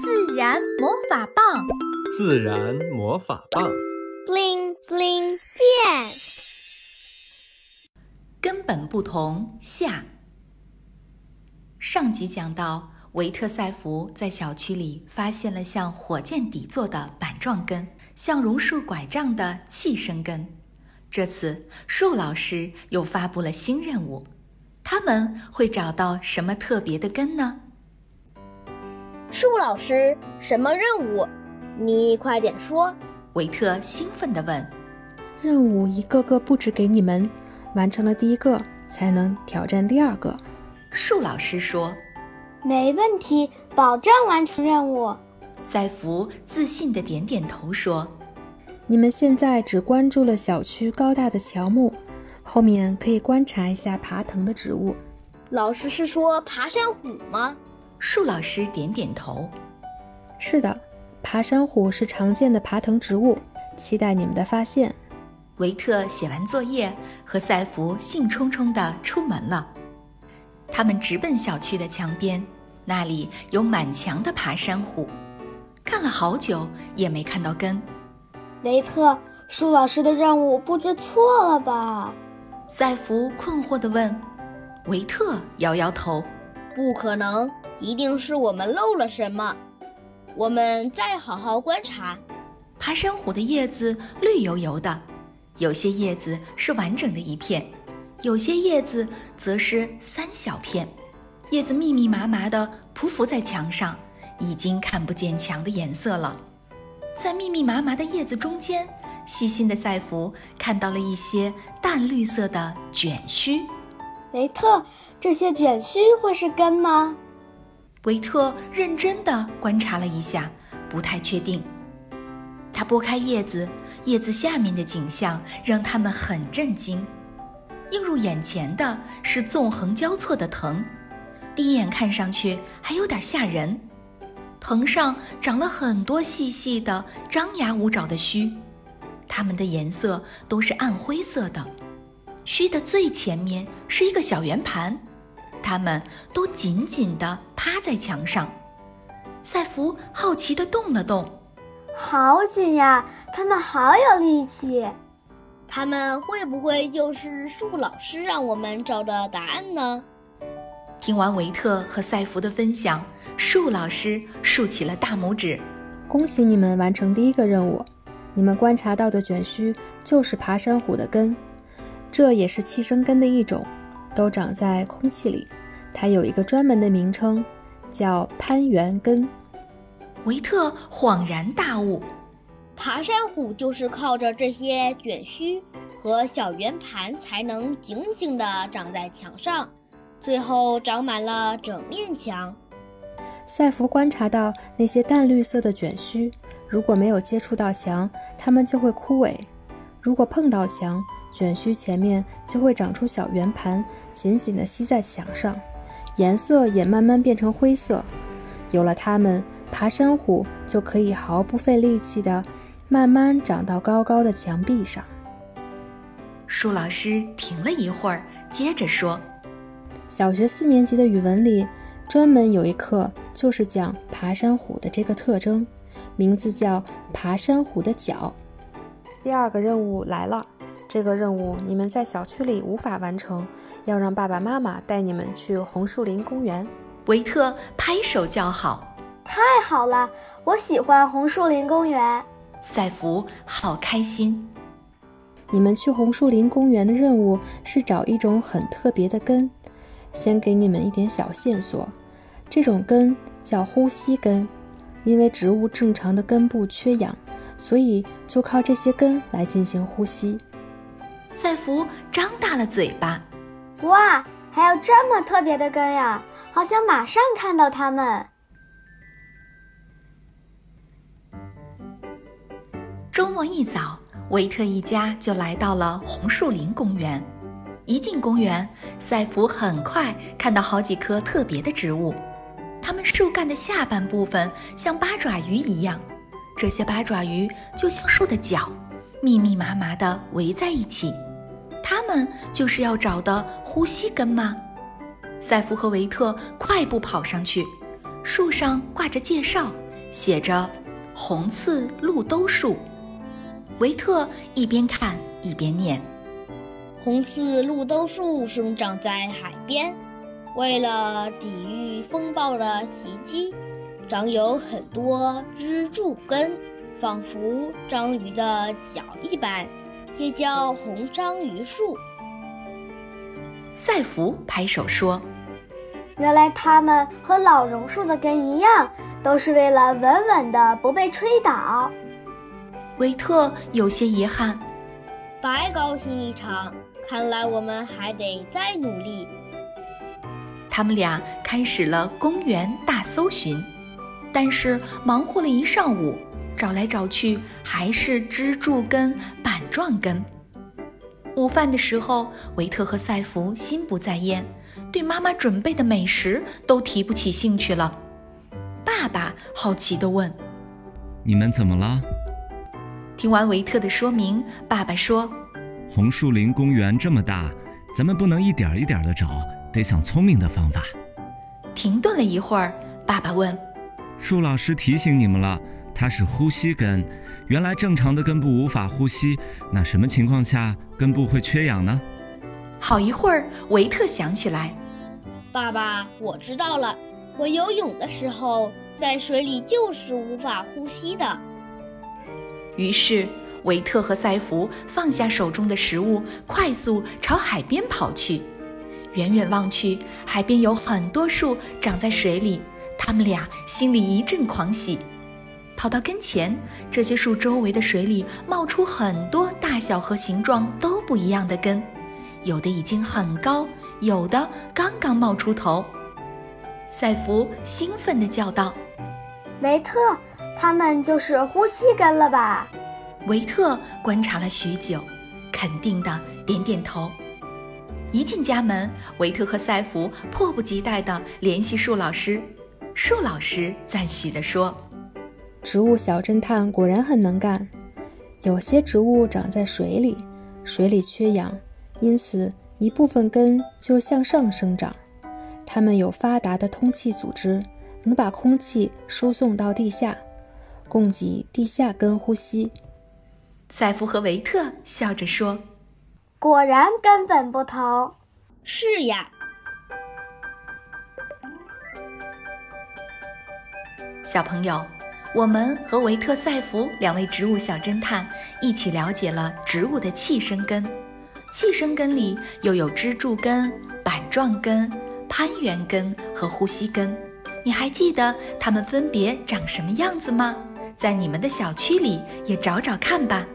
自然魔法棒，自然魔法棒，bling bling 变。根本不同下。上集讲到，维特赛弗在小区里发现了像火箭底座的板状根，像榕树拐杖的气生根。这次树老师又发布了新任务，他们会找到什么特别的根呢？树老师，什么任务？你快点说！维特兴奋地问。任务一个个布置给你们，完成了第一个才能挑战第二个。树老师说：“没问题，保证完成任务。”赛弗自信地点点头说：“你们现在只关注了小区高大的乔木，后面可以观察一下爬藤的植物。”老师是说爬山虎吗？树老师点点头：“是的，爬山虎是常见的爬藤植物。期待你们的发现。”维特写完作业，和赛弗兴冲冲地出门了。他们直奔小区的墙边，那里有满墙的爬山虎。看了好久也没看到根。维特，树老师的任务布置错了吧？赛弗困惑地问。维特摇摇头：“不可能。”一定是我们漏了什么，我们再好好观察。爬山虎的叶子绿油油的，有些叶子是完整的一片，有些叶子则是三小片，叶子密密麻麻的匍匐在墙上，已经看不见墙的颜色了。在密密麻麻的叶子中间，细心的赛弗看到了一些淡绿色的卷须。雷特，这些卷须会是根吗？维特认真地观察了一下，不太确定。他拨开叶子，叶子下面的景象让他们很震惊。映入眼前的是纵横交错的藤，第一眼看上去还有点吓人。藤上长了很多细细的、张牙舞爪的须，它们的颜色都是暗灰色的。须的最前面是一个小圆盘。他们都紧紧地趴在墙上，赛弗好奇地动了动，好紧呀！他们好有力气，他们会不会就是树老师让我们找的答案呢？听完维特和赛弗的分享，树老师竖起了大拇指：“恭喜你们完成第一个任务！你们观察到的卷须就是爬山虎的根，这也是气生根的一种。”都长在空气里，它有一个专门的名称，叫攀援根。维特恍然大悟，爬山虎就是靠着这些卷须和小圆盘才能紧紧地长在墙上，最后长满了整面墙。赛弗观察到那些淡绿色的卷须，如果没有接触到墙，它们就会枯萎；如果碰到墙，卷须前面就会长出小圆盘，紧紧地吸在墙上，颜色也慢慢变成灰色。有了它们，爬山虎就可以毫不费力气地慢慢长到高高的墙壁上。舒老师停了一会儿，接着说：“小学四年级的语文里，专门有一课就是讲爬山虎的这个特征，名字叫‘爬山虎的脚’。第二个任务来了。”这个任务你们在小区里无法完成，要让爸爸妈妈带你们去红树林公园。维特拍手叫好：“太好了，我喜欢红树林公园。”赛弗好开心。你们去红树林公园的任务是找一种很特别的根。先给你们一点小线索，这种根叫呼吸根，因为植物正常的根部缺氧，所以就靠这些根来进行呼吸。赛福张大了嘴巴，哇，还有这么特别的根呀！好想马上看到它们。周末一早，维特一家就来到了红树林公园。一进公园，赛弗很快看到好几棵特别的植物，它们树干的下半部分像八爪鱼一样，这些八爪鱼就像树的脚，密密麻麻地围在一起。它们就是要找的呼吸根吗？赛夫和维特快步跑上去，树上挂着介绍，写着“红刺露兜树”。维特一边看一边念：“红刺露兜树生长在海边，为了抵御风暴的袭击，长有很多支柱根，仿佛章鱼的脚一般，也叫红章鱼树。”赛福拍手说：“原来它们和老榕树的根一样，都是为了稳稳的不被吹倒。”维特有些遗憾，白高兴一场。看来我们还得再努力。他们俩开始了公园大搜寻，但是忙活了一上午，找来找去还是支柱根、板状根。午饭的时候，维特和赛弗心不在焉，对妈妈准备的美食都提不起兴趣了。爸爸好奇地问：“你们怎么了？”听完维特的说明，爸爸说：“红树林公园这么大，咱们不能一点一点的找，得想聪明的方法。”停顿了一会儿，爸爸问：“树老师提醒你们了，它是呼吸根。原来正常的根部无法呼吸，那什么情况下根部会缺氧呢？”好一会儿，维特想起来：“爸爸，我知道了。我游泳的时候，在水里就是无法呼吸的。”于是，维特和赛弗放下手中的食物，快速朝海边跑去。远远望去，海边有很多树长在水里，他们俩心里一阵狂喜。跑到跟前，这些树周围的水里冒出很多大小和形状都不一样的根，有的已经很高，有的刚刚冒出头。赛弗兴奋地叫道：“维特！”它们就是呼吸根了吧？维特观察了许久，肯定的点点头。一进家门，维特和赛弗迫不及待地联系树老师。树老师赞许地说：“植物小侦探果然很能干。有些植物长在水里，水里缺氧，因此一部分根就向上生长。它们有发达的通气组织，能把空气输送到地下。”供给地下根呼吸。赛夫和维特笑着说：“果然根本不同。”是呀，小朋友，我们和维特、赛弗两位植物小侦探一起了解了植物的气生根。气生根里又有支柱根、板状根、攀援根和呼吸根。你还记得它们分别长什么样子吗？在你们的小区里也找找看吧。